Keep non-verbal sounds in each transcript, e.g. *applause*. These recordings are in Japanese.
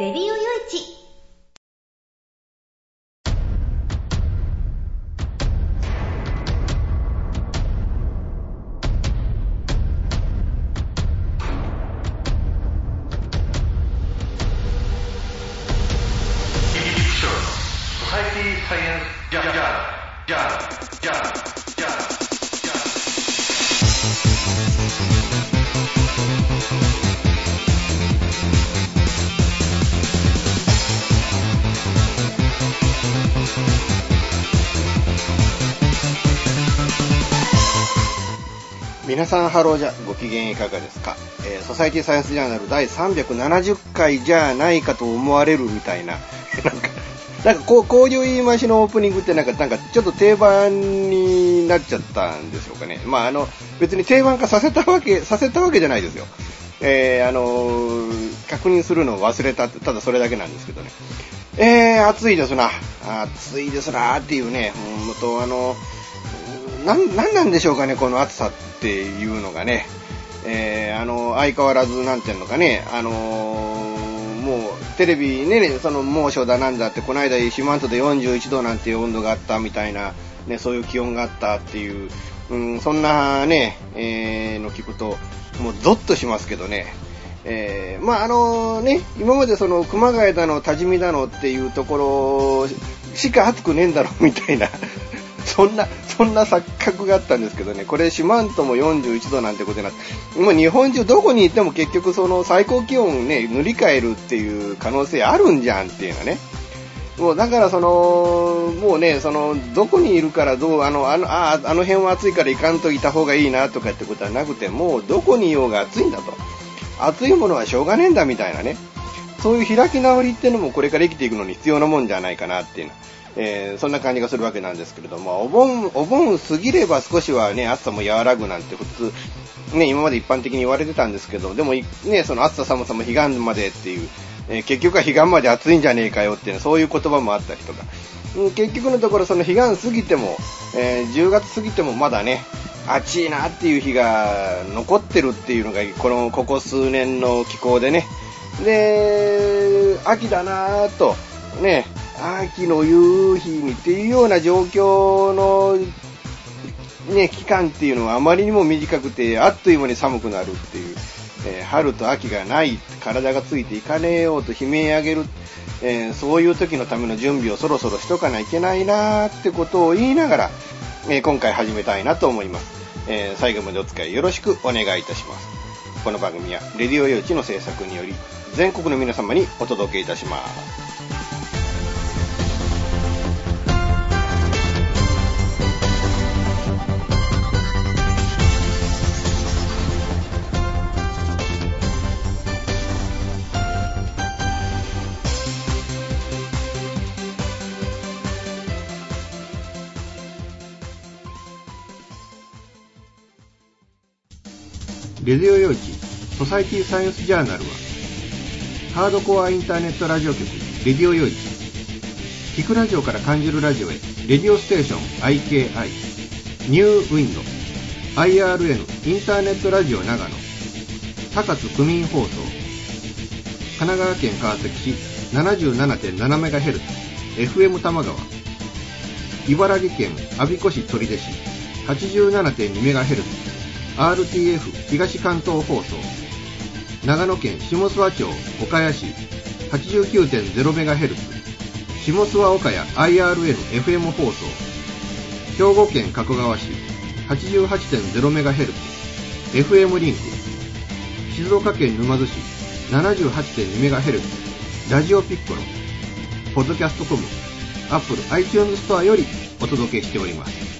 レディオさんハローじゃご機嫌いかがですか、えーソサイティサイエンスジャーナル第370回じゃないかと思われるみたいな。*laughs* なんかなんかこうこういう言い回しのオープニングってなんかなんかちょっと定番になっちゃったんでしょうかね。まああの別に定番化させたわけさせたわけじゃないですよ。えーあのー確認するのを忘れたってただそれだけなんですけどね。えー、暑いですな。暑いですなっていうねほんとあのなん、なんなんでしょうかね、この暑さっていうのがね。えー、あの、相変わらず、なんていうのかね、あのーもう、テレビね、その猛暑だなんだって、この間、四万十で41度なんていう温度があったみたいな、ね、そういう気温があったっていう、うん、そんなね、えー、の聞くと、もうゾッとしますけどね。えー、まああのね、今までその熊谷だの、多治見だのっていうところしか暑くねえんだろうみたいな、そんな、そんな錯覚があったんですけどね、これ四万十も41度なんてことになって、もう日本中どこに行っても結局その最高気温ね、塗り替えるっていう可能性あるんじゃんっていうのね。もうだからその、もうね、その、どこにいるからどう、あの、あの、ああの辺は暑いから行かんといた方がいいなとかってことはなくて、もうどこにいようが暑いんだと。暑いものはしょうがねえんだみたいなね。そういう開き直りっていうのもこれから生きていくのに必要なもんじゃないかなっていうの。えーそんな感じがするわけなんですけれども、お盆、お盆過ぎれば少しはね、暑さも和らぐなんて普通、ね、今まで一般的に言われてたんですけど、でもね、その暑さ寒さも彼岸までっていう、えー結局は彼岸まで暑いんじゃねえかよっていう、そういう言葉もあったりとか、うん結局のところその彼岸過ぎても、えー10月過ぎてもまだね、暑いなっていう日が残ってるっていうのが、この、ここ数年の気候でね。で、秋だなぁと、ね、秋の夕日にっていうような状況の、ね、期間っていうのはあまりにも短くて、あっという間に寒くなるっていう、えー春と秋がない、体がついていかねえようと悲鳴上げる、えーそういう時のための準備をそろそろしとかないけないなってことを言いながら、えー今回始めたいなと思います。え最後までお付き合いよろしくお願いいたします。この番組は、レディオ用地の制作により、全国の皆様にお届けいたします。レディオ用地ソサイティサイエンスジャーナルはハードコアインターネットラジオ局レディオ用地聞くラジオから感じるラジオへレディオステーション IKI ニューウィンド IRN インターネットラジオ長野。高津区民放送。神奈川県川崎市 77.7MHz FM 玉川。茨城県我孫子市取手市。87.2MHz RTF 東関東放送長野県下諏訪町岡谷市 89.0MHz 下諏訪岡谷 IRN-FM 放送兵庫県加古川市 88.0MHz FM リンク静岡県沼津市 78.2MHz ラジオピッコロポッドキャストコム Apple iTunes ストアよりお届けしております。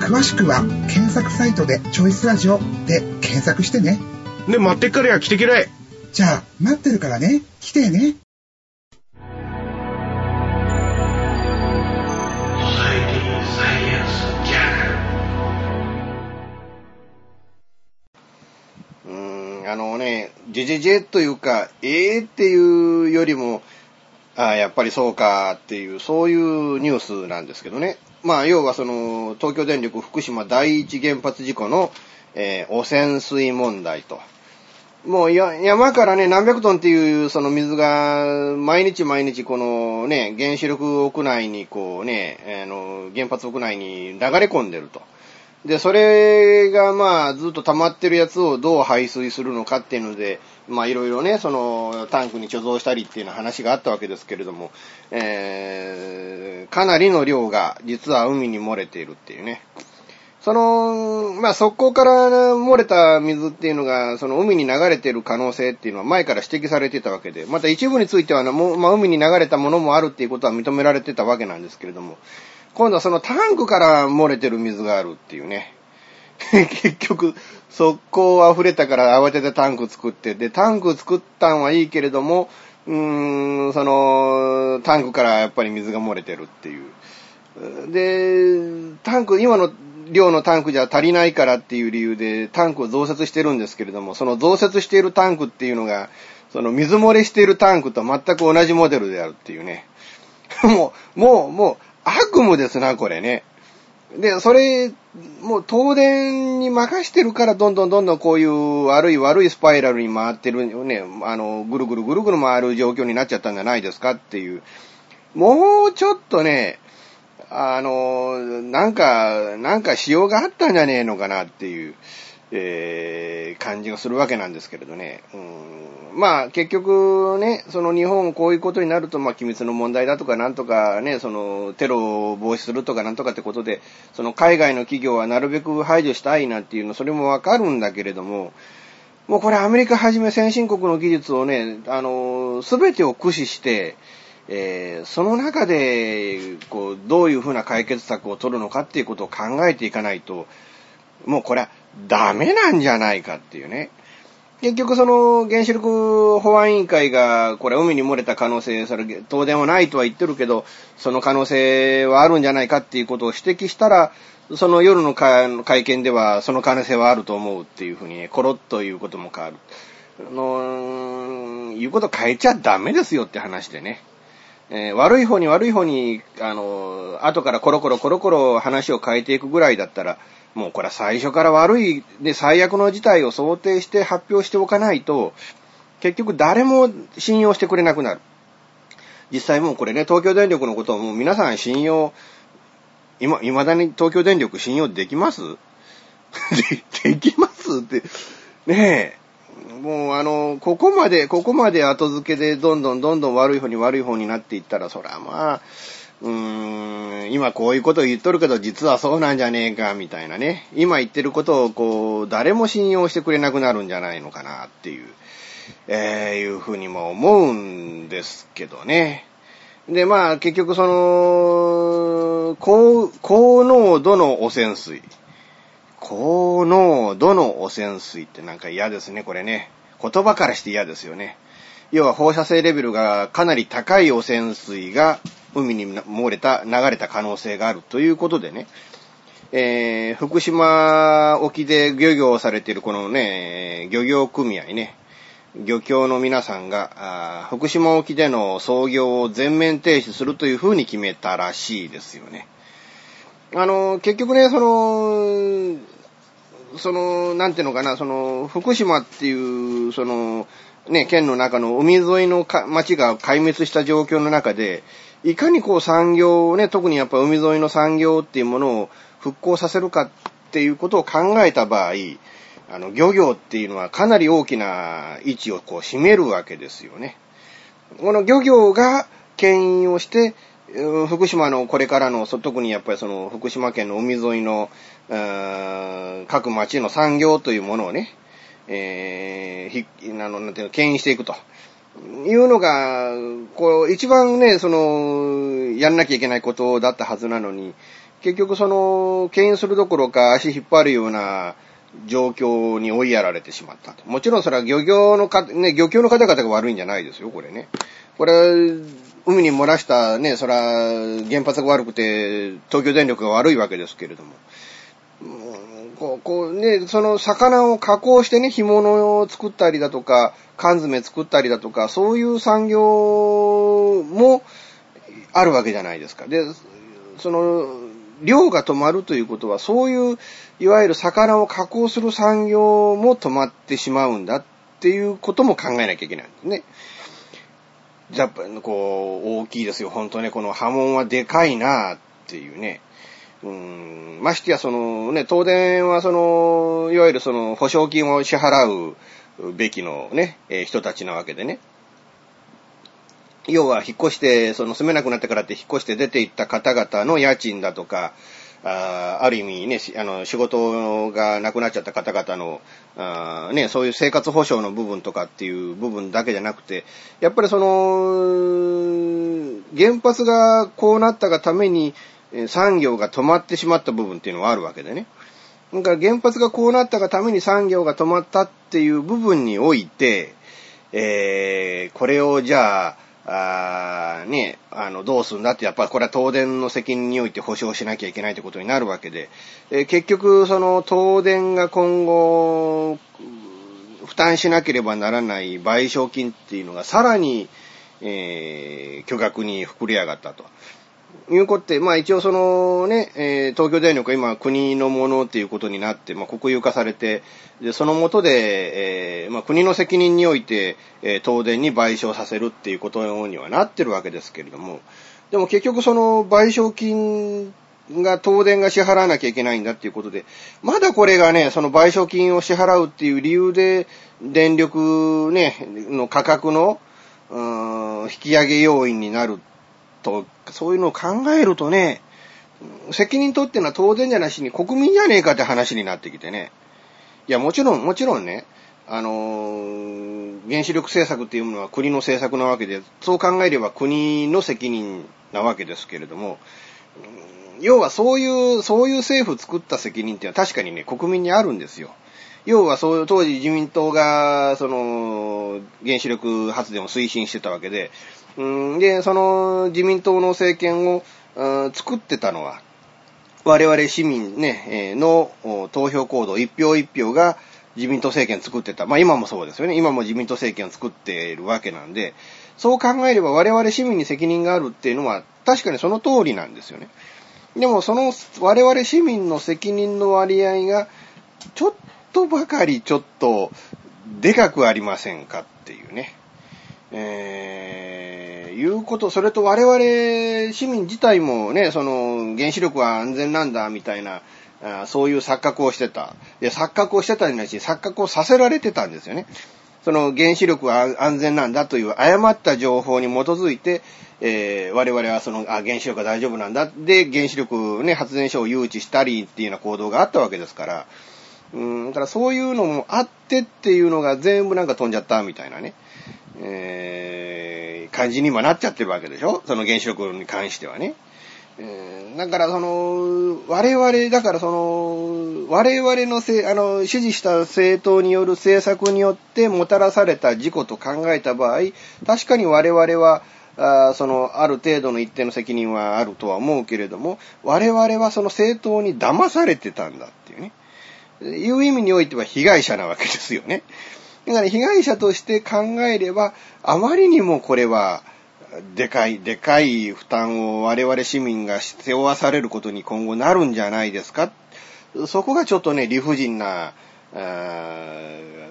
詳しくは、検索サイトでチョイスラジオで検索してね。で、待ってっからや、来てけらい。じゃあ、待ってるからね、来てね。うーん、あのね、ジェジェジェというか、ええっていうよりも、ああ、やっぱりそうかっていう、そういうニュースなんですけどね。まあ、要はその、東京電力福島第一原発事故の、えー汚染水問題と。もう山からね、何百トンっていうその水が、毎日毎日このね、原子力屋内にこうね、あの、原発屋内に流れ込んでると。で、それがまあずっと溜まってるやつをどう排水するのかっていうので、まあいろいろね、そのタンクに貯蔵したりっていうような話があったわけですけれども、えー、かなりの量が実は海に漏れているっていうね。その、まあ、そこから漏れた水っていうのが、その海に流れてる可能性っていうのは前から指摘されてたわけで、また一部についてはな、もうまあ、海に流れたものもあるっていうことは認められてたわけなんですけれども、今度はそのタンクから漏れてる水があるっていうね。*laughs* 結局、速攻溢れたから慌ててタンク作って、で、タンク作ったんはいいけれども、うーん、その、タンクからやっぱり水が漏れてるっていう。で、タンク、今の量のタンクじゃ足りないからっていう理由でタンクを増設してるんですけれども、その増設しているタンクっていうのが、その水漏れしているタンクと全く同じモデルであるっていうね。*laughs* もう、もう、もう、悪夢ですな、これね。で、それ、もう東電に任してるから、どんどんどんどんこういう悪い悪いスパイラルに回ってるね、あの、ぐるぐるぐるぐる回る状況になっちゃったんじゃないですかっていう。もうちょっとね、あの、なんか、なんかしようがあったんじゃねえのかなっていう、えー、感じがするわけなんですけれどね。うん、まあ、結局ね、その日本こういうことになると、まあ、機密の問題だとか、なんとかね、その、テロを防止するとか、なんとかってことで、その海外の企業はなるべく排除したいなっていうの、それもわかるんだけれども、もうこれアメリカはじめ先進国の技術をね、あの、すべてを駆使して、えーその中で、こう、どういうふうな解決策を取るのかっていうことを考えていかないと、もうこれはダメなんじゃないかっていうね。結局その原子力保安委員会がこれ海に漏れた可能性、それ東電はないとは言ってるけど、その可能性はあるんじゃないかっていうことを指摘したら、その夜の会見ではその可能性はあると思うっていうふうにね、コロッということも変わる。あの、言うこと変えちゃダメですよって話でね。えー悪い方に悪い方に、あの、後からコロコロコロコロ話を変えていくぐらいだったら、もうこれは最初から悪い、で、最悪の事態を想定して発表しておかないと、結局誰も信用してくれなくなる。実際もうこれね、東京電力のことをもう皆さん信用、今、未だに東京電力信用できます？*laughs* で、できますって、ねえ、もうあの、ここまで、ここまで後付けでどんどんどんどん悪い方に悪い方になっていったら、そりゃまあ、うーん、今こういうこと言っとるけど、実はそうなんじゃねえか、みたいなね。今言ってることを、こう、誰も信用してくれなくなるんじゃないのかな、っていう、えー、いうふうにも思うんですけどね。で、まあ、結局その、高、高濃度の汚染水。高濃度の汚染水ってなんか嫌ですね、これね。言葉からして嫌ですよね。要は放射性レベルがかなり高い汚染水が海に漏れた、流れた可能性があるということでね。えー、福島沖で漁業をされているこのね、漁業組合ね。漁協の皆さんが、福島沖での操業を全面停止するというふうに決めたらしいですよね。あの、結局ね、その、その、なんていうのかな、その、福島っていう、その、ね、県の中の海沿いのか町が壊滅した状況の中で、いかにこう産業をね、特にやっぱ海沿いの産業っていうものを復興させるかっていうことを考えた場合、あの、漁業っていうのはかなり大きな位置をこう占めるわけですよね。この漁業が牽引をして、福島のこれからの、特にやっぱりその福島県の海沿いの、各町の産業というものをね、えー、ひ、あの、なんていうの、牽引していくと。いうのが、こう、一番ね、その、やんなきゃいけないことだったはずなのに、結局その、牽引するどころか足引っ張るような状況に追いやられてしまったと。もちろんそれは漁業のか、ね、漁協の方々が悪いんじゃないですよ、これね。これ、海に漏らしたね、それは原発が悪くて、東京電力が悪いわけですけれども。こう、こうね、その魚を加工してね、干物を作ったりだとか、缶詰作ったりだとか、そういう産業もあるわけじゃないですか。で、その、漁が止まるということは、そういう、いわゆる魚を加工する産業も止まってしまうんだっていうことも考えなきゃいけないんですね。やっぱ、こう、大きいですよ。本当ね、この波紋はでかいなっていうね。うん、ましてや、そのね、東電はその、いわゆるその、保証金を支払うべきのね、えー人たちなわけでね。要は、引っ越して、その住めなくなってからって引っ越して出て行った方々の家賃だとか、あある意味ね、あの、仕事がなくなっちゃった方々の、あね、そういう生活保障の部分とかっていう部分だけじゃなくて、やっぱりその、原発がこうなったがために、産業が止まってしまった部分っていうのはあるわけでね。だから原発がこうなったがために産業が止まったっていう部分において、えー、これをじゃあ、あね、あの、どうするんだって、やっぱりこれは東電の責任において保証しなきゃいけないってことになるわけで、えー結局、その東電が今後、負担しなければならない賠償金っていうのがさらに、えー巨額に膨れ上がったと。いうことで、まあ一応そのね、えー東京電力は今国のものっていうことになって、まあ国有化されて、で、その下で、えーまあ国の責任において、えー東電に賠償させるっていうことにはなってるわけですけれども、でも結局その賠償金が東電が支払わなきゃいけないんだっていうことで、まだこれがね、その賠償金を支払うっていう理由で、電力ね、の価格の、うん引き上げ要因になると、そういうのを考えるとね、責任取ってのは当然じゃなしに国民じゃねえかって話になってきてね。いや、もちろん、もちろんね、あのー原子力政策っていうのは国の政策なわけで、そう考えれば国の責任なわけですけれども、要はそういう、そういう政府作った責任っていうのは確かにね、国民にあるんですよ。要はそういう当時自民党が、その、原子力発電を推進してたわけで、うんで、その自民党の政権をうん作ってたのは、我々市民ね、えーの投票行動一票一票が自民党政権作ってた。まあ今もそうですよね。今も自民党政権を作っているわけなんで、そう考えれば我々市民に責任があるっていうのは確かにその通りなんですよね。でもその我々市民の責任の割合がちょっとばかりちょっとでかくありませんかっていうね。えー、いうこと、それと我々市民自体もね、その原子力は安全なんだみたいな、あそういう錯覚をしてた。で、錯覚をしてたんだし、錯覚をさせられてたんですよね。その原子力は安全なんだという誤った情報に基づいて、えー我々はその、あ、原子力は大丈夫なんだ。で、原子力ね、発電所を誘致したりっていうような行動があったわけですから、うん、だからそういうのもあってっていうのが全部なんか飛んじゃったみたいなね、えー感じに今なっちゃってるわけでしょ？その原子力に関してはね。えーだからその、我々、だからその、我々のせ、あの、支持した政党による政策によってもたらされた事故と考えた場合、確かに我々は、あその、ある程度の一定の責任はあるとは思うけれども、我々はその政党に騙されてたんだっていうね。いう意味においては被害者なわけですよね。だから被害者として考えれば、あまりにもこれは、でかい、でかい負担を我々市民が背負わされることに今後なるんじゃないですか。そこがちょっとね、理不尽な、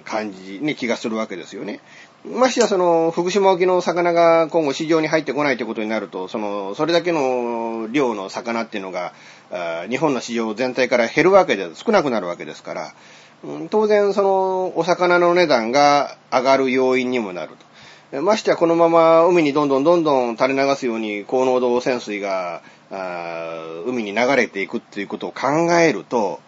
感じに気がするわけですよね。ましてやその、福島沖の魚が今後市場に入ってこないということになると、その、それだけの量の魚っていうのが、日本の市場全体から減るわけで、少なくなるわけですから、当然その、お魚の値段が上がる要因にもなると。ましてやこのまま海にどんどんどんどん垂れ流すように高濃度汚染水が海に流れていくっていうことを考えると、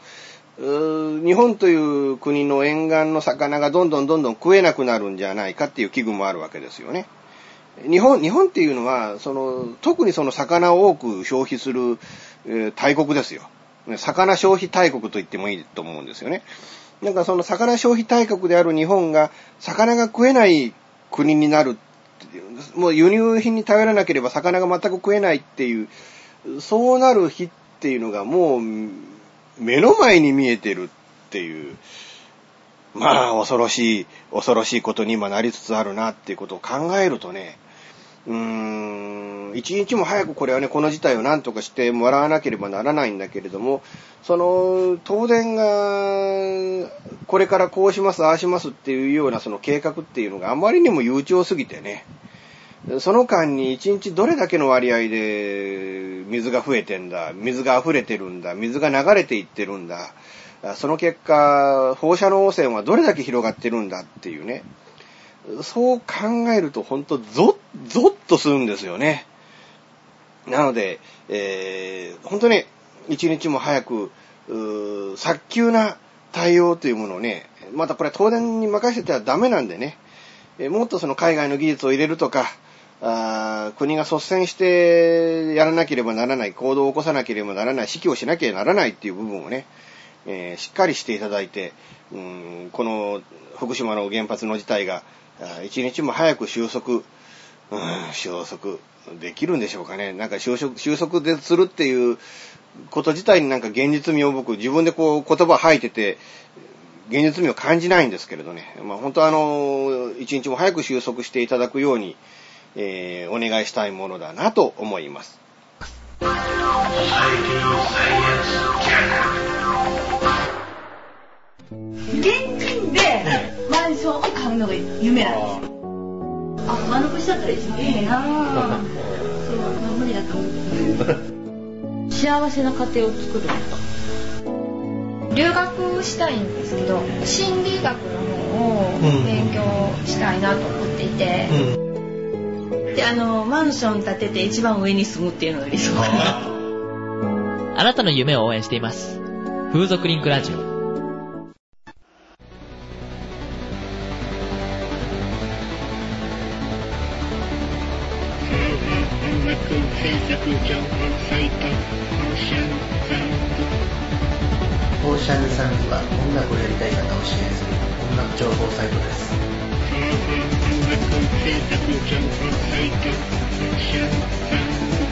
日本という国の沿岸の魚がどんどんどんどん食えなくなるんじゃないかっていう危惧もあるわけですよね。日本、日本っていうのは、その、特にその魚を多く消費する、えー、大国ですよ。魚消費大国と言ってもいいと思うんですよね。なんかその魚消費大国である日本が、魚が食えない国になるっていうもう輸入品に頼らなければ魚が全く食えないっていう、そうなる日っていうのがもう目の前に見えてるっていう、まあ、恐ろしい、恐ろしいことに今なりつつあるなっていうことを考えるとね、うーん、一日も早くこれはね、この事態を何とかしてもらわなければならないんだけれども、その、東電が、これからこうします、ああしますっていうようなその計画っていうのがあまりにも悠長すぎてね、その間に一日どれだけの割合で水が増えてんだ、水が溢れてるんだ、水が流れていってるんだ、その結果、放射能汚染はどれだけ広がってるんだっていうね。そう考えると本当ゾッ、ゾッとするんですよね。なので、えー、本当ね、一日も早く、早急な対応というものをね、またこれは東電に任せてはダメなんでね、えもっとその海外の技術を入れるとか、あ国が率先してやらなければならない、行動を起こさなければならない、指揮をしなきゃならないっていう部分をね、えー、しっかりしていただいて、うん、この福島の原発の事態が、一日も早く収束、うん、収束できるんでしょうかね。なんか収束、収束でするっていうこと自体になんか現実味を僕自分でこう言葉吐いてて、現実味を感じないんですけれどね。まあ本当あの、一日も早く収束していただくように、えー、お願いしたいものだなと思います。現買うのが夢なんですよ。あ、しちゃったら一番いいな。そう、無理だと思う。幸せな家庭を作る。留学したいんですけど、心理学の方を勉強したいなと思っていて。うん。であのマンション建てて一番上に住むっていうのが理想かな。*laughs* あなたの夢を応援しています。風俗リンクラジオオーシャンサンド。オーシャンサンドは音楽をやりたい方を支援する音楽情報サイトです。音楽制作情報サイト、オーシャンサンド。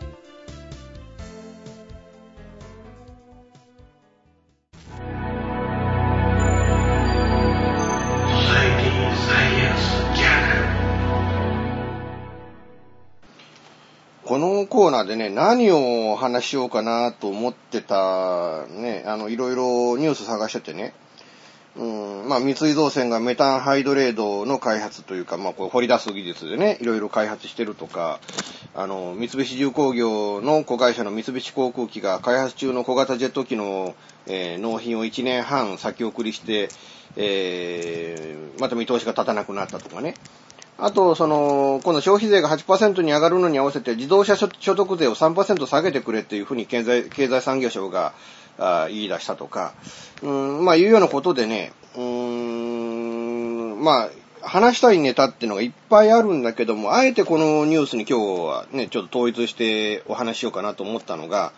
コーナーでね、何を話しようかなと思ってた、ね、あの、いろいろニュース探しててね、うん、まあ、三井造船がメタンハイドレードの開発というか、まあ、こう掘り出す技術でね、いろいろ開発してるとか、あの、三菱重工業の子会社の三菱航空機が開発中の小型ジェット機の、えー、納品を1年半先送りして、えー、また見通しが立たなくなったとかね。あと、その、今度消費税が8%に上がるのに合わせて自動車所得税を3%下げてくれっていうふうに経済、経済産業省があ言い出したとか、うん、まあいうようなことでね、うーん、まあ、話したいネタっていうのがいっぱいあるんだけども、あえてこのニュースに今日はね、ちょっと統一してお話ししようかなと思ったのが、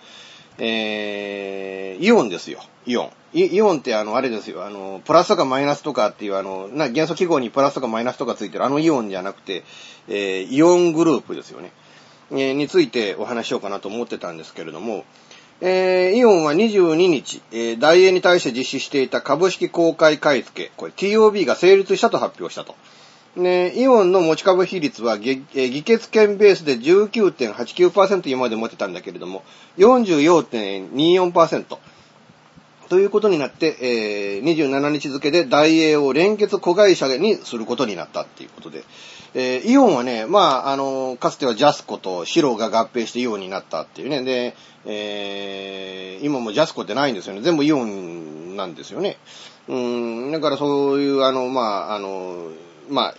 えー、イオンですよ、イオン。イイオンってあの、あれですよ、あの、プラスとかマイナスとかっていうあの、な元素記号にプラスとかマイナスとかついてるあのイオンじゃなくて、えー、イオングループですよね。えーについてお話しようかなと思ってたんですけれども、えー、イオンは22日、えー、大英に対して実施していた株式公開買い付け、これ TOB が成立したと発表したと。ね、イオンの持ち株比率は、え議決権ベースで19.89%今まで持ってたんだけれども、44.24%。ということになって、えー27日付で大英を連結子会社にすることになったっていうことで、えーイオンはね、まあ、あの、かつてはジャスコとシローが合併してイオンになったっていうね。で、えー今もジャスコってないんですよね。全部イオンなんですよね。うん、だからそういう、あの、まあ、あの、まあ、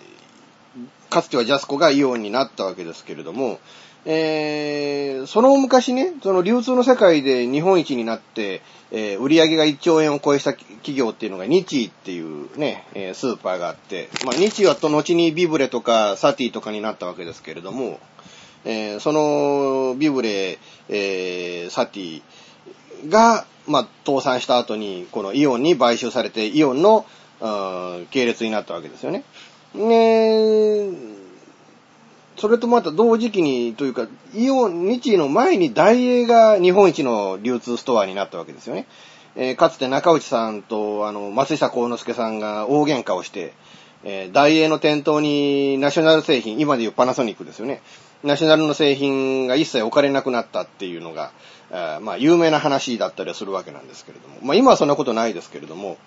かつてはジャスコがイオンになったわけですけれども、えーその昔ね、その流通の世界で日本一になって、えー売り上げが1兆円を超えした企業っていうのが日イっていうね、えースーパーがあって、まあ日イはと後にビブレとかサティとかになったわけですけれども、えーそのビブレ、えーサティが、まあ、倒産した後に、このイオンに買収されて、イオンの、うん系列になったわけですよね。ねえそれとまた同時期にというか、イオン、日の前に大英が日本一の流通ストアになったわけですよね。えーかつて中内さんと、あの、松下幸之助さんが大喧嘩をして、えー大英の店頭にナショナル製品、今でいうパナソニックですよね。ナショナルの製品が一切置かれなくなったっていうのが、あまあ、有名な話だったりはするわけなんですけれども。まあ、今はそんなことないですけれども。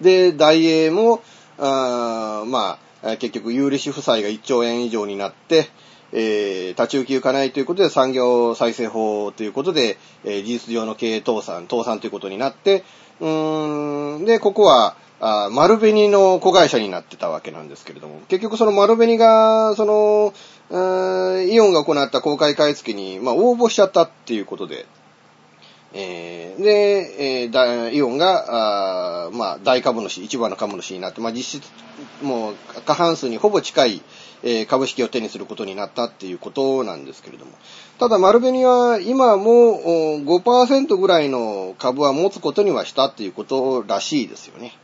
で、大英も、あまあ、結局、有利子負債が1兆円以上になって、えー立ち行き行かないということで産業再生法ということで、えー事実上の経営倒産、倒産ということになって、うーん、で、ここは、あ丸紅の子会社になってたわけなんですけれども、結局その丸紅が、その、イオンが行った公開買い付けに、まあ、応募しちゃったっていうことで、えーで、えーだイオンが、あまあ、大株主、一番の株主になって、まあ、実質、もう、過半数にほぼ近い、えー株式を手にすることになったっていうことなんですけれども。ただ、丸紅は今も5%ぐらいの株は持つことにはしたっていうことらしいですよね。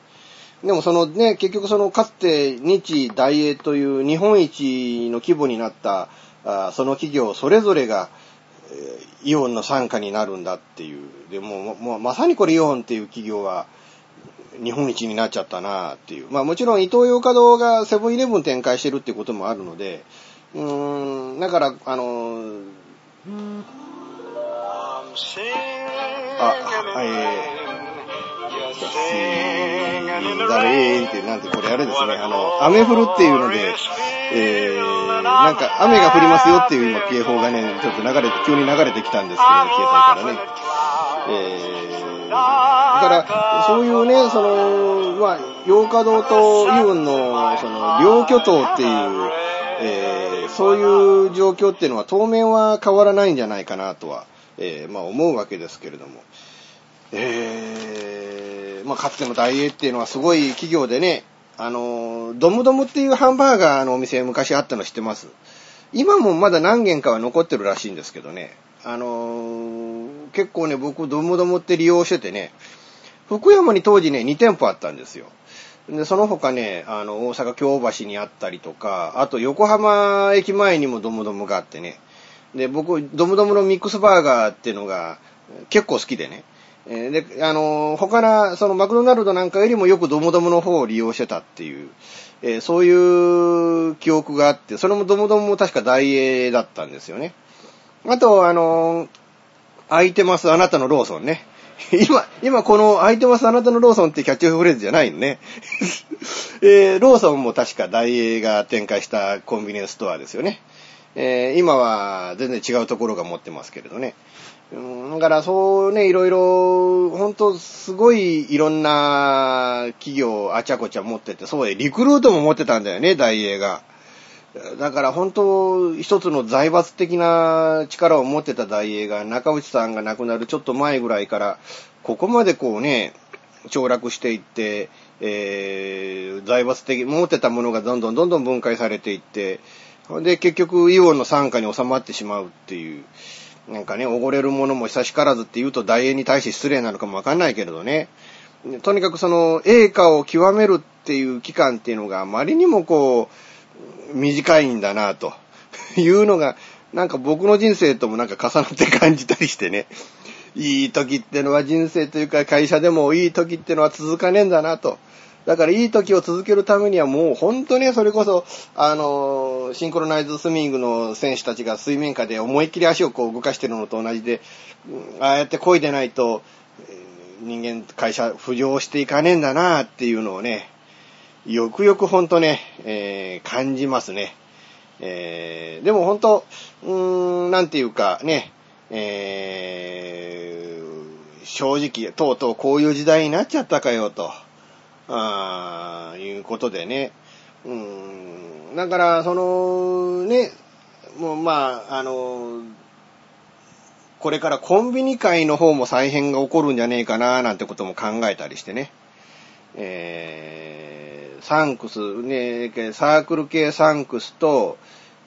でもそのね、結局そのかつて日大英という日本一の規模になったあその企業それぞれが、イオンの傘下になるんだっていう。でもうもうまさにこれイオンっていう企業は日本一になっちゃったなっていう。まあもちろんイトーヨーカドーがセブンイレブン展開してるっていうこともあるので、うーん、だから、あのーあ、えー、だれーって、なんて、これあれですね、あの、雨降るっていうので、えー、なんか雨が降りますよっていう今警報がね、ちょっと流れて、急に流れてきたんですけど、携帯からね。えー、だから、そういうね、その、まあ、洋華堂とイオンの、その、両巨頭っていう、えー、そういう状況っていうのは当面は変わらないんじゃないかなとは、えー、まあ思うわけですけれども。えー、まあかつての大英っていうのはすごい企業でね、あの、ドムドムっていうハンバーガーのお店昔あったの知ってます？今もまだ何軒かは残ってるらしいんですけどね。あの結構ね、僕ドムドムって利用しててね、福山に当時ね、2店舗あったんですよ。で、その他ね、あの、大阪京橋にあったりとか、あと横浜駅前にもドムドムがあってね。で、僕、ドムドムのミックスバーガーっていうのが結構好きでね。えーで、あの、他の、そのマクドナルドなんかよりもよくドムドムの方を利用してたっていう、えーそういう記憶があって、それもドムドムも確か大英だったんですよね。あと、あの、空いてますあなたのローソンね。*laughs* 今、今この空いてますあなたのローソンってキャッチフレーズじゃないのね。*laughs* えーローソンも確か大英が展開したコンビニエンスストアですよね。えー今は全然違うところが持ってますけれどね。うんだからそうね、いろいろ、本当すごいいろんな企業あちゃこちゃ持ってて、そうで、リクルートも持ってたんだよね、大英が。だから本当、一つの財閥的な力を持ってた大英が中内さんが亡くなるちょっと前ぐらいから、ここまでこうね、凋落していって、えー、財閥的、持ってたものがどんどんどんどん分解されていって、で、結局、イオンの傘下に収まってしまうっていう、なんかね、おごれるものも久しからずって言うと大英に対して失礼なのかもわかんないけれどね。とにかくその、栄華を極めるっていう期間っていうのがあまりにもこう、短いんだなと *laughs* いうのが、なんか僕の人生ともなんか重なって感じたりしてね。いい時ってのは人生というか会社でもいい時ってのは続かねえんだなと。だからいい時を続けるためにはもう本当にそれこそ、あの、シンクロナイズスイミングの選手たちが水面下で思いっきり足をこう動かしてるのと同じで、ああやって漕いでないと、人間、会社浮上していかねえんだなっていうのをね、よくよくほんとね、えー、感じますね。えー、でもほんと、うーん、なんていうかね、えー、正直、とうとうこういう時代になっちゃったかよと。ああいうことでね。うん。だから、その、ね、もうまあ、あの、これからコンビニ界の方も再編が起こるんじゃねえかな、なんてことも考えたりしてね。えー、サンクス、ね、サークル系サンクスと、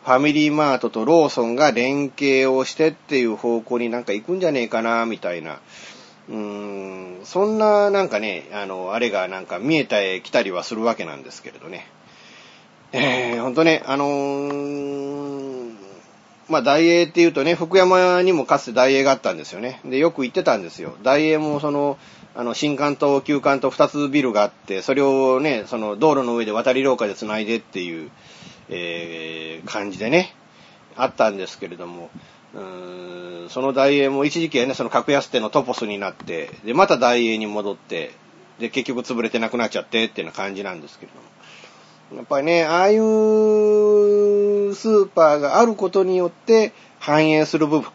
ファミリーマートとローソンが連携をしてっていう方向になんか行くんじゃねえかな、みたいな。うーん、そんななんかね、あの、あれがなんか見えたえ来たりはするわけなんですけれどね。えー、ほんとね、あのー、まあ、大英っていうとね、福山にもかつて大英があったんですよね。で、よく行ってたんですよ。大英もその、あの、新館と旧館と二つビルがあって、それをね、その道路の上で渡り廊下で繋いでっていう、えー、感じでね、あったんですけれども、うーんその大英も一時期はね、その格安店のトポスになって、で、また大英に戻って、で、結局潰れてなくなっちゃってっていうような感じなんですけれども。やっぱりね、ああいうスーパーがあることによって反映する部分、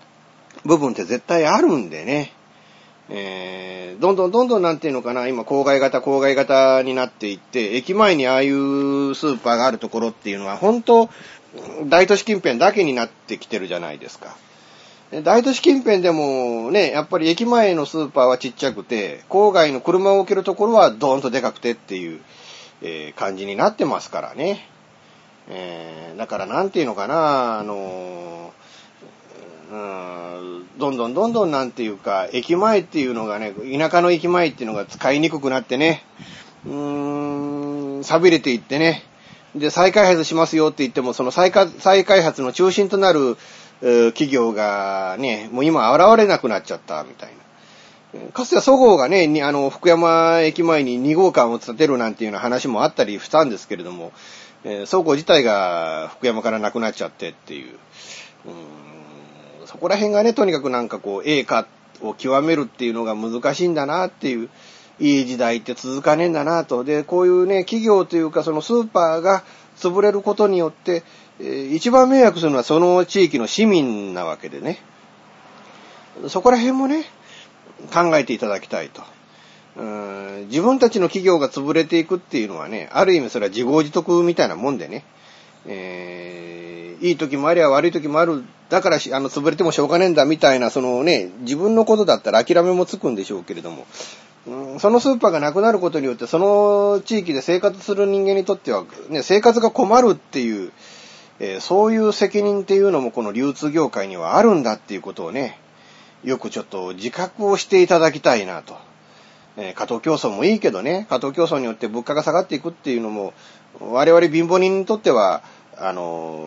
部分って絶対あるんでね。えー、どんどんどんどんなんていうのかな、今郊外型、郊外型になっていって、駅前にああいうスーパーがあるところっていうのは、本当大都市近辺だけになってきてるじゃないですか。大都市近辺でもね、やっぱり駅前のスーパーはちっちゃくて、郊外の車を置けるところはドーンとでかくてっていう、えー、感じになってますからね。えー、だからなんていうのかな、あのー、どんどんどんどんなんていうか、駅前っていうのがね、田舎の駅前っていうのが使いにくくなってね、うーん、錆びれていってね、で、再開発しますよって言っても、その再開発の中心となる、企業がね、もう今現れなくなっちゃったみたいな。かつてはそごうがね、あの、福山駅前に2号館を建てるなんていうような話もあったりしたんですけれども、えー、倉庫自体が福山からなくなっちゃってっていう。うんそこら辺がね、とにかくなんかこう、栄華を極めるっていうのが難しいんだなっていう、いい時代って続かねえんだなと。で、こういうね、企業というかそのスーパーが潰れることによって、一番迷惑するのはその地域の市民なわけでね。そこら辺もね、考えていただきたいと。自分たちの企業が潰れていくっていうのはね、ある意味それは自業自得みたいなもんでね、えー、いい時もありゃ悪い時もある、だからあの潰れてもしょうがねえんだみたいな、そのね、自分のことだったら諦めもつくんでしょうけれども、うん、そのスーパーがなくなることによって、その地域で生活する人間にとっては、ね、生活が困るっていう、えー、そういう責任っていうのもこの流通業界にはあるんだっていうことをね、よくちょっと自覚をしていただきたいなと。えー、過当競争もいいけどね、過当競争によって物価が下がっていくっていうのも、我々貧乏人にとっては、あの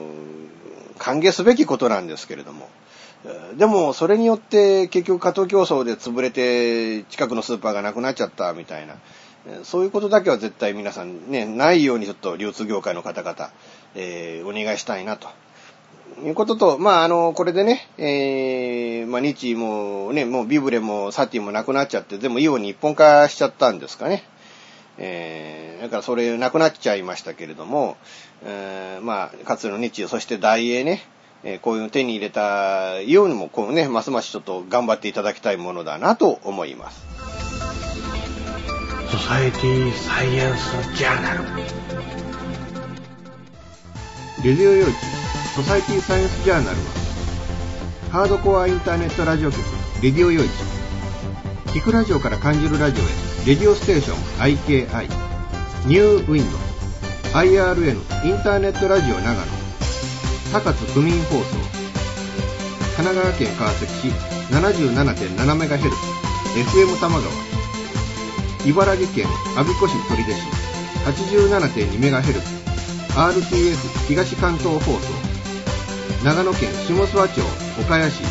ー、歓迎すべきことなんですけれども。でも、それによって結局過当競争で潰れて近くのスーパーがなくなっちゃったみたいな。そういうことだけは絶対皆さんね、ないようにちょっと流通業界の方々、えー、お願いしたいなと。いうことと、まあ、あの、これでね、えー、まあ、日もね、もうビブレもサティもなくなっちゃって、でもイオンに一本化しちゃったんですかね。えー、だからそれなくなっちゃいましたけれども、えー、まあ、かつての日そして大英ね、えー、こういうの手に入れたようにも、こうね、ますますちょっと頑張っていただきたいものだなと思います。ソサエティサイエンスジャーナルレディオ用地ソサイティサイエンスジャーナルはハードコアインターネットラジオ局レディオ用地聞くラジオから感じるラジオへレディオステーション IKI ニューウィンド IRN インターネットラジオ長野。高津区民放送。神奈川県川崎市 77.7MHz FM 玉川。茨城県阿鼻子市取手市 87.2MHz RTF 東関東放送長野県下諏訪町岡谷市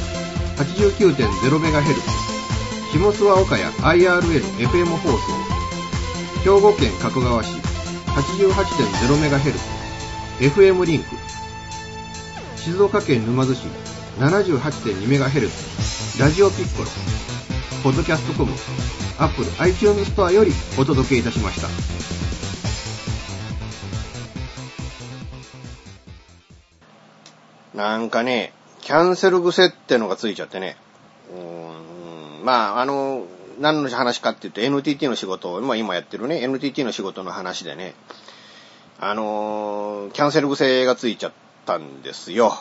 89.0MHz 下諏訪岡谷 IRN-FM 放送兵庫県加古川市 88.0MHz FM リンク静岡県沼津市 78.2MHz ラジオピッコロポッドキャストコムアップル iTunes ストアよりお届けいたしました。なんかねキャンセル癖ってのがついちゃってね。うーん。まああの何の話かって言って NTT の仕事まあ今やってるね NTT の仕事の話でね。あのキャンセル癖がついちゃったんですよ。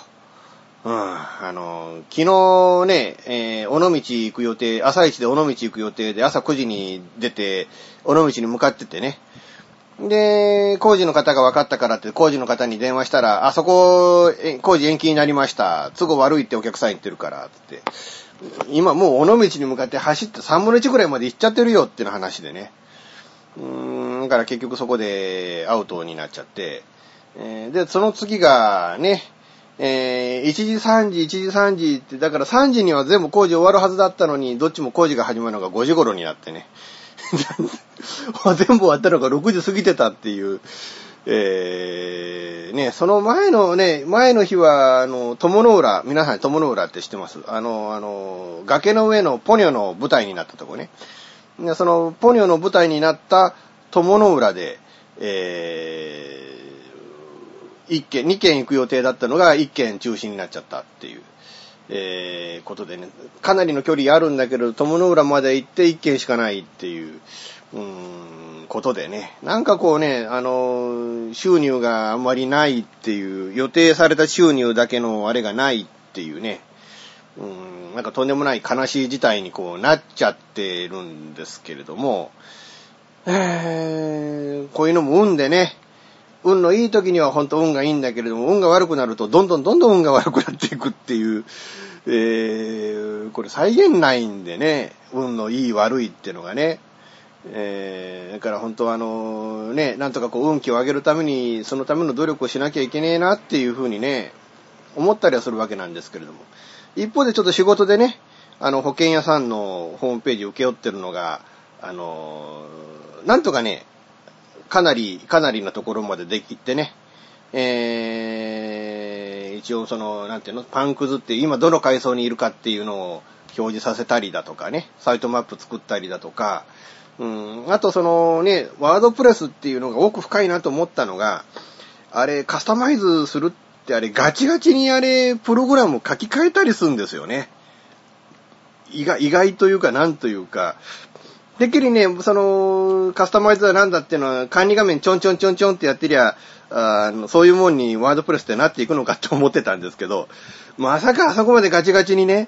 うん、あの、昨日ね、えー、尾道行く予定、朝一で尾道行く予定で朝9時に出て、尾道に向かっててね。で、工事の方が分かったからって工事の方に電話したら、あそこ、工事延期になりました。都合悪いってお客さん言ってるから、って。今もう尾道に向かって走って3分の1ぐらいまで行っちゃってるよっていう話でね。うーん、だから結局そこでアウトになっちゃって。えー、で、その次がね、えー、1時3時、1時3時って、だから3時には全部工事終わるはずだったのに、どっちも工事が始まるのが5時頃になってね。*laughs* *laughs* 全部終わったのが6時過ぎてたっていう。えー、ね、その前のね、前の日は、あの、友の浦、皆さん友の浦って知ってます？あの、あの、崖の上のポニョの舞台になったとこね。その、ポニョの舞台になった友の浦で、えー、1件、2件行く予定だったのが1件中止になっちゃったっていう、えー、ことでね、かなりの距離あるんだけど、友の浦まで行って1件しかないっていう、うーん、ことでね、なんかこうね、あの、収入があんまりないっていう、予定された収入だけのあれがないっていうね、うーん、なんかとんでもない悲しい事態にこうなっちゃってるんですけれども、えー、こういうのも運でね、運のいい時には本当運がいいんだけれども、運が悪くなるとどんどんどんどん運が悪くなっていくっていう、えー、これ再現ないんでね、運のいい悪いっていうのがね。えー、だから本当はあのね、なんとかこう運気を上げるために、そのための努力をしなきゃいけねえなっていうふうにね、思ったりはするわけなんですけれども。一方でちょっと仕事でね、あの保険屋さんのホームページを請け負ってるのが、あのなんとかね、かなり、かなりなところまでできてね、えー、一応その、なんていうの、パンクズって今どの階層にいるかっていうのを表示させたりだとかね、サイトマップ作ったりだとか、うん、あとそのね、ワードプレスっていうのが奥深いなと思ったのが、あれ、カスタマイズするってあれ、ガチガチにあれ、プログラム書き換えたりするんですよね。意外、意外というか、なんというか、てっきりね、その、カスタマイズはなんだっていうのは、管理画面ちょんちょんちょんちょんってやってりゃ、あそういうもんにワードプレスってなっていくのかと思ってたんですけど、まさかあそこまでガチガチにね、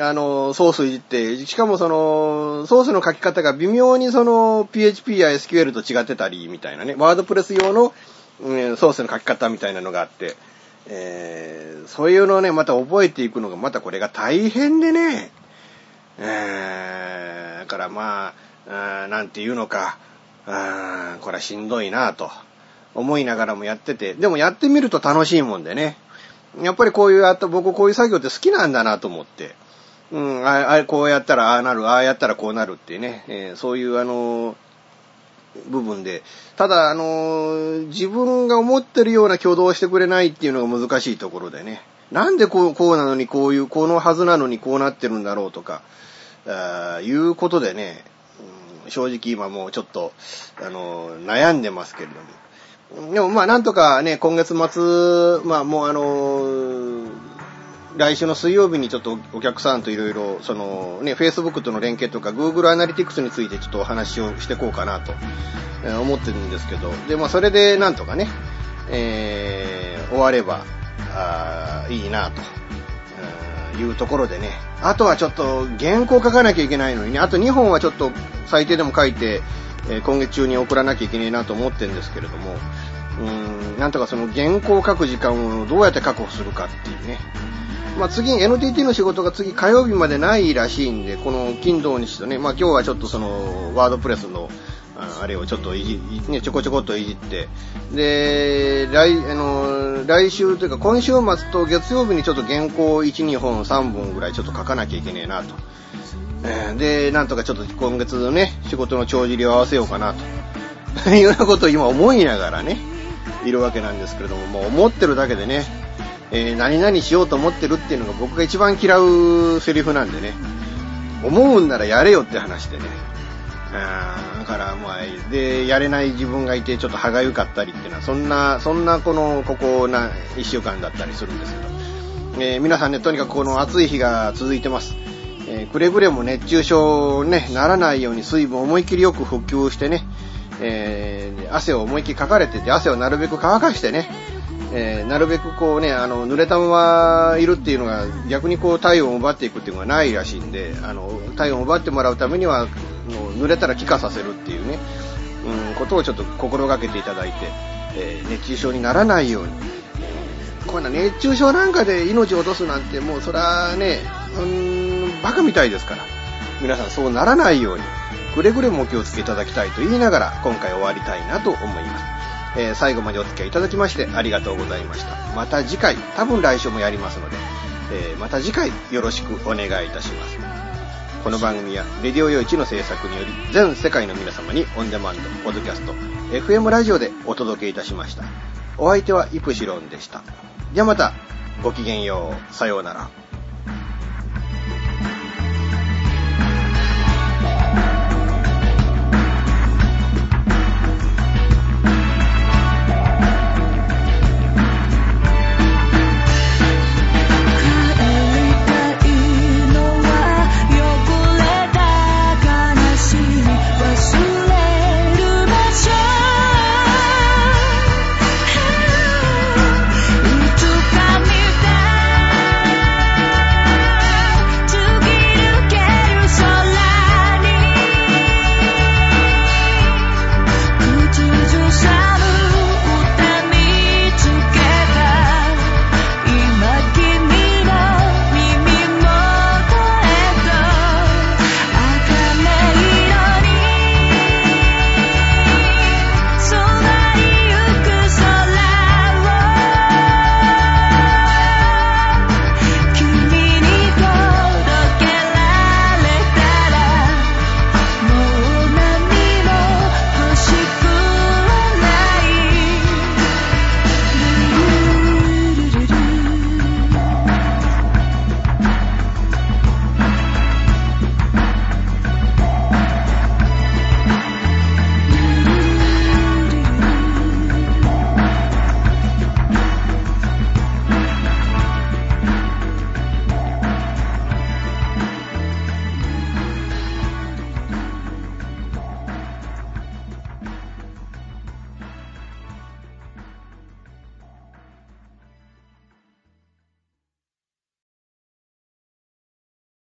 あの、ソースいじって、しかもその、ソースの書き方が微妙にその、PHP や SQL と違ってたり、みたいなね、ワードプレス用の、うん、ソースの書き方みたいなのがあって、えー、そういうのをね、また覚えていくのが、またこれが大変でね、えー、だからまあ、なんていうのか、あこれはしんどいなぁと思いながらもやってて、でもやってみると楽しいもんでね。やっぱりこういう、あと僕こういう作業って好きなんだなと思って。うん、ああ、こうやったらああなる、ああやったらこうなるってね、えー、そういうあの部分で。ただ、あの自分が思ってるような挙動をしてくれないっていうのが難しいところでね。なんでこう、こうなのにこういう、このはずなのにこうなってるんだろうとか、あいうことでね、うん、正直今もうちょっと、あの、悩んでますけれども。でもまあなんとかね、今月末、まあもうあの来週の水曜日にちょっとお客さんといろいろ、そのね、Facebook との連携とか Google アナリティクスについてちょっとお話をしていこうかなと思ってるんですけど、で、まあそれでなんとかね、えー、終われば、あーいいなと、いうところでね。あとはちょっと原稿書かなきゃいけないのにね、あと2本はちょっと最低でも書いて、え今月中に送らなきゃいけないなと思ってるんですけれども、うーん、なんとかその原稿を書く時間をどうやって確保するかっていうね。まあ次、NTT の仕事が次火曜日までないらしいんで、この金土日とね、まあ今日はちょっとそのワードプレスのあれをちょっといじ、ね、ちょこちょこっといじって、で、来、あの、来週というか今週末と月曜日にちょっと原稿1、2本、3本ぐらいちょっと書かなきゃいけねえなと。で、なんとかちょっと今月のね、仕事の帳尻を合わせようかなと。*laughs* いうようなことを今思いながらね、いるわけなんですけれども、もう思ってるだけでね、えー何々しようと思ってるっていうのが僕が一番嫌うセリフなんでね、思うんならやれよって話でね。あだからまあ、で、やれない自分がいてちょっと歯がゆかったりっていうのは、そんな、そんなこの、ここな、一週間だったりするんですけど、えー皆さんね、とにかくこの暑い日が続いてます。えーくれぐれも熱中症ね、ならないように水分を思いっきりよく補給してね、えー汗を思いっきりかかれてて、汗をなるべく乾かしてね、えーなるべくこうね、あの、濡れたままいるっていうのが逆にこう体温を奪っていくっていうのがないらしいんで、あの、体温を奪ってもらうためには、もう濡れたら気化させるっていうね、うん、ことをちょっと心がけていただいて、えー熱中症にならないように、こんな熱中症なんかで命を落とすなんてもうそれはね、うーん、バカみたいですから、皆さんそうならないように、くれぐれもお気をつけいただきたいと言いながら、今回終わりたいなと思います。えー最後までお付き合いいただきましてありがとうございました。また次回、多分来週もやりますので、えーまた次回よろしくお願いいたします。この番組は、レディオ用一の制作により、全世界の皆様にオンデマンド、ポッドキャスト、FM ラジオでお届けいたしました。お相手はイプシロンでした。ではまた、ごきげんよう。さようなら。